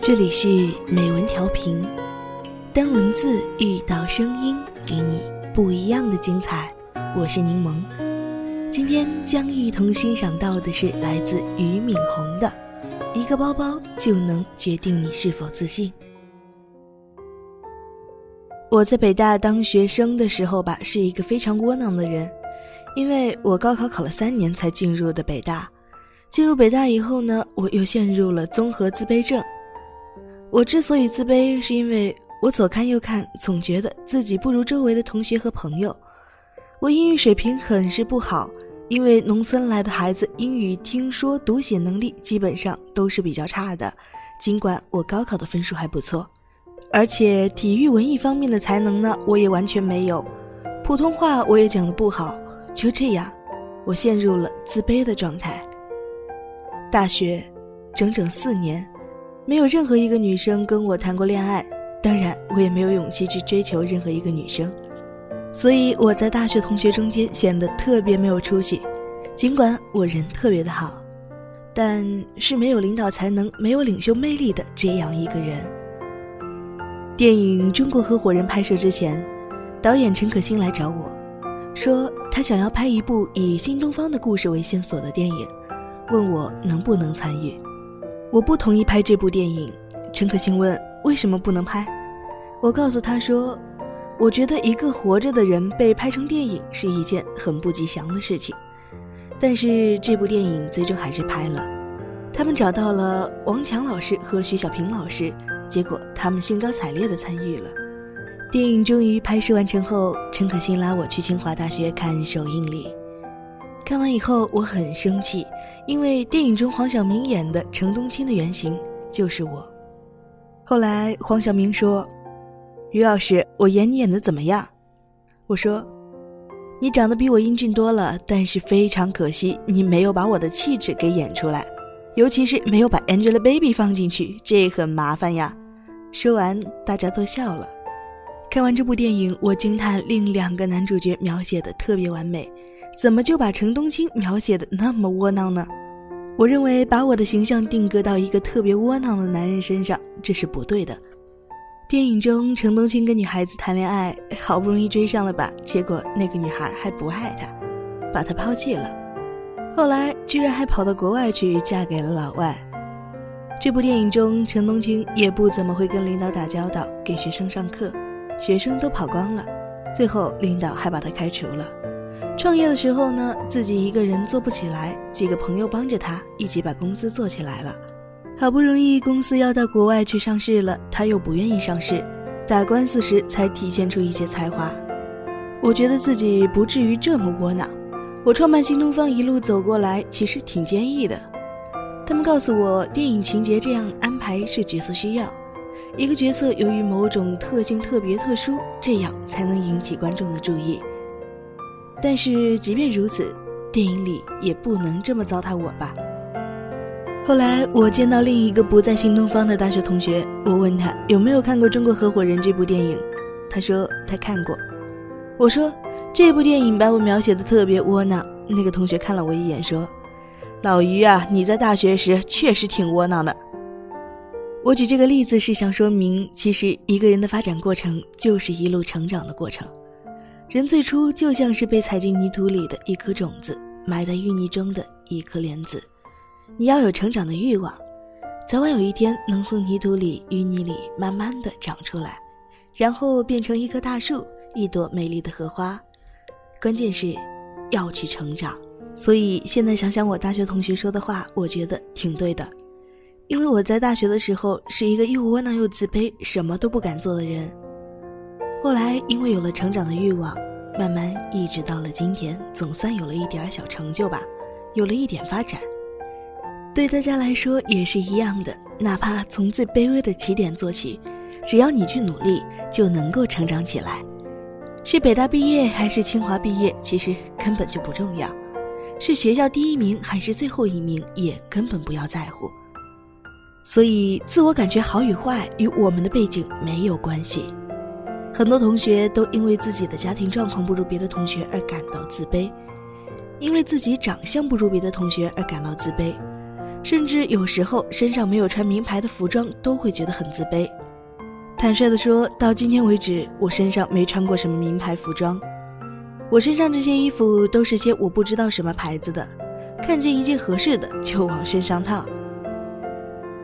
这里是美文调频，当文字遇到声音，给你不一样的精彩。我是柠檬，今天将一同欣赏到的是来自俞敏洪的《一个包包就能决定你是否自信》。我在北大当学生的时候吧，是一个非常窝囊的人，因为我高考考了三年才进入的北大。进入北大以后呢，我又陷入了综合自卑症。我之所以自卑，是因为我左看右看，总觉得自己不如周围的同学和朋友。我英语水平很是不好，因为农村来的孩子英语听说读写能力基本上都是比较差的。尽管我高考的分数还不错，而且体育文艺方面的才能呢，我也完全没有。普通话我也讲的不好，就这样，我陷入了自卑的状态。大学，整整四年，没有任何一个女生跟我谈过恋爱，当然，我也没有勇气去追求任何一个女生，所以我在大学同学中间显得特别没有出息。尽管我人特别的好，但是没有领导才能、没有领袖魅力的这样一个人。电影《中国合伙人》拍摄之前，导演陈可辛来找我，说他想要拍一部以新东方的故事为线索的电影。问我能不能参与，我不同意拍这部电影。陈可辛问为什么不能拍，我告诉他说，我觉得一个活着的人被拍成电影是一件很不吉祥的事情。但是这部电影最终还是拍了，他们找到了王强老师和徐小平老师，结果他们兴高采烈地参与了。电影终于拍摄完成后，陈可辛拉我去清华大学看首映礼。看完以后，我很生气，因为电影中黄晓明演的程冬青的原型就是我。后来黄晓明说：“于老师，我演你演的怎么样？”我说：“你长得比我英俊多了，但是非常可惜，你没有把我的气质给演出来，尤其是没有把 Angelababy 放进去，这很麻烦呀。”说完，大家都笑了。看完这部电影，我惊叹另两个男主角描写的特别完美。怎么就把程冬青描写的那么窝囊呢？我认为把我的形象定格到一个特别窝囊的男人身上，这是不对的。电影中，程冬青跟女孩子谈恋爱，好不容易追上了吧，结果那个女孩还不爱他，把他抛弃了。后来居然还跑到国外去嫁给了老外。这部电影中，程冬青也不怎么会跟领导打交道，给学生上课，学生都跑光了，最后领导还把他开除了。创业的时候呢，自己一个人做不起来，几个朋友帮着他一起把公司做起来了。好不容易公司要到国外去上市了，他又不愿意上市，打官司时才体现出一些才华。我觉得自己不至于这么窝囊。我创办新东方一路走过来，其实挺坚毅的。他们告诉我，电影情节这样安排是角色需要，一个角色由于某种特性特别特殊，这样才能引起观众的注意。但是即便如此，电影里也不能这么糟蹋我吧。后来我见到另一个不在新东方的大学同学，我问他有没有看过《中国合伙人》这部电影，他说他看过。我说这部电影把我描写的特别窝囊。那个同学看了我一眼说：“老于啊，你在大学时确实挺窝囊的。”我举这个例子是想说明，其实一个人的发展过程就是一路成长的过程。人最初就像是被踩进泥土里的一颗种子，埋在淤泥中的一颗莲子。你要有成长的欲望，早晚有一天能从泥土里、淤泥里慢慢的长出来，然后变成一棵大树，一朵美丽的荷花。关键是，要去成长。所以现在想想我大学同学说的话，我觉得挺对的。因为我在大学的时候是一个又窝囊又自卑、什么都不敢做的人。后来，因为有了成长的欲望，慢慢一直到了今天，总算有了一点小成就吧，有了一点发展。对大家来说也是一样的，哪怕从最卑微的起点做起，只要你去努力，就能够成长起来。是北大毕业还是清华毕业，其实根本就不重要；是学校第一名还是最后一名，也根本不要在乎。所以，自我感觉好与坏与我们的背景没有关系。很多同学都因为自己的家庭状况不如别的同学而感到自卑，因为自己长相不如别的同学而感到自卑，甚至有时候身上没有穿名牌的服装都会觉得很自卑。坦率的说，到今天为止，我身上没穿过什么名牌服装。我身上这些衣服都是些我不知道什么牌子的，看见一件合适的就往身上套。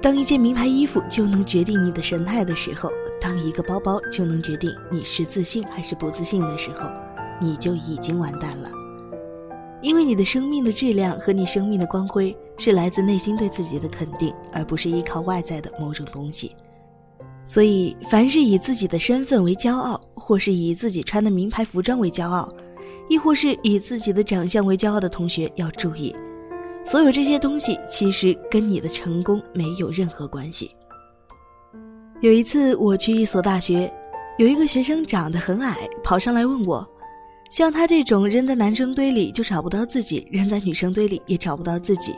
当一件名牌衣服就能决定你的神态的时候，当一个包包就能决定你是自信还是不自信的时候，你就已经完蛋了。因为你的生命的质量和你生命的光辉是来自内心对自己的肯定，而不是依靠外在的某种东西。所以，凡是以自己的身份为骄傲，或是以自己穿的名牌服装为骄傲，亦或是以自己的长相为骄傲的同学要注意，所有这些东西其实跟你的成功没有任何关系。有一次我去一所大学，有一个学生长得很矮，跑上来问我，像他这种扔在男生堆里就找不到自己，扔在女生堆里也找不到自己，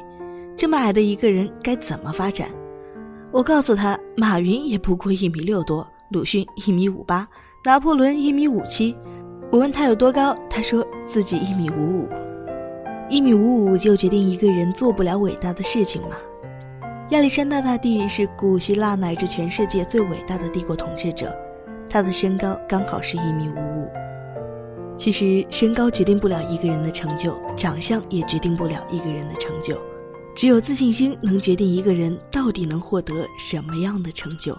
这么矮的一个人该怎么发展？我告诉他，马云也不过一米六多，鲁迅一米五八，拿破仑一米五七。我问他有多高，他说自己一米五五。一米五五就决定一个人做不了伟大的事情吗？亚历山大大帝是古希腊乃至全世界最伟大的帝国统治者，他的身高刚好是一米五五。其实身高决定不了一个人的成就，长相也决定不了一个人的成就。只有自信心能决定一个人到底能获得什么样的成就。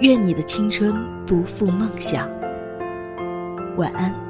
愿你的青春不负梦想。晚安。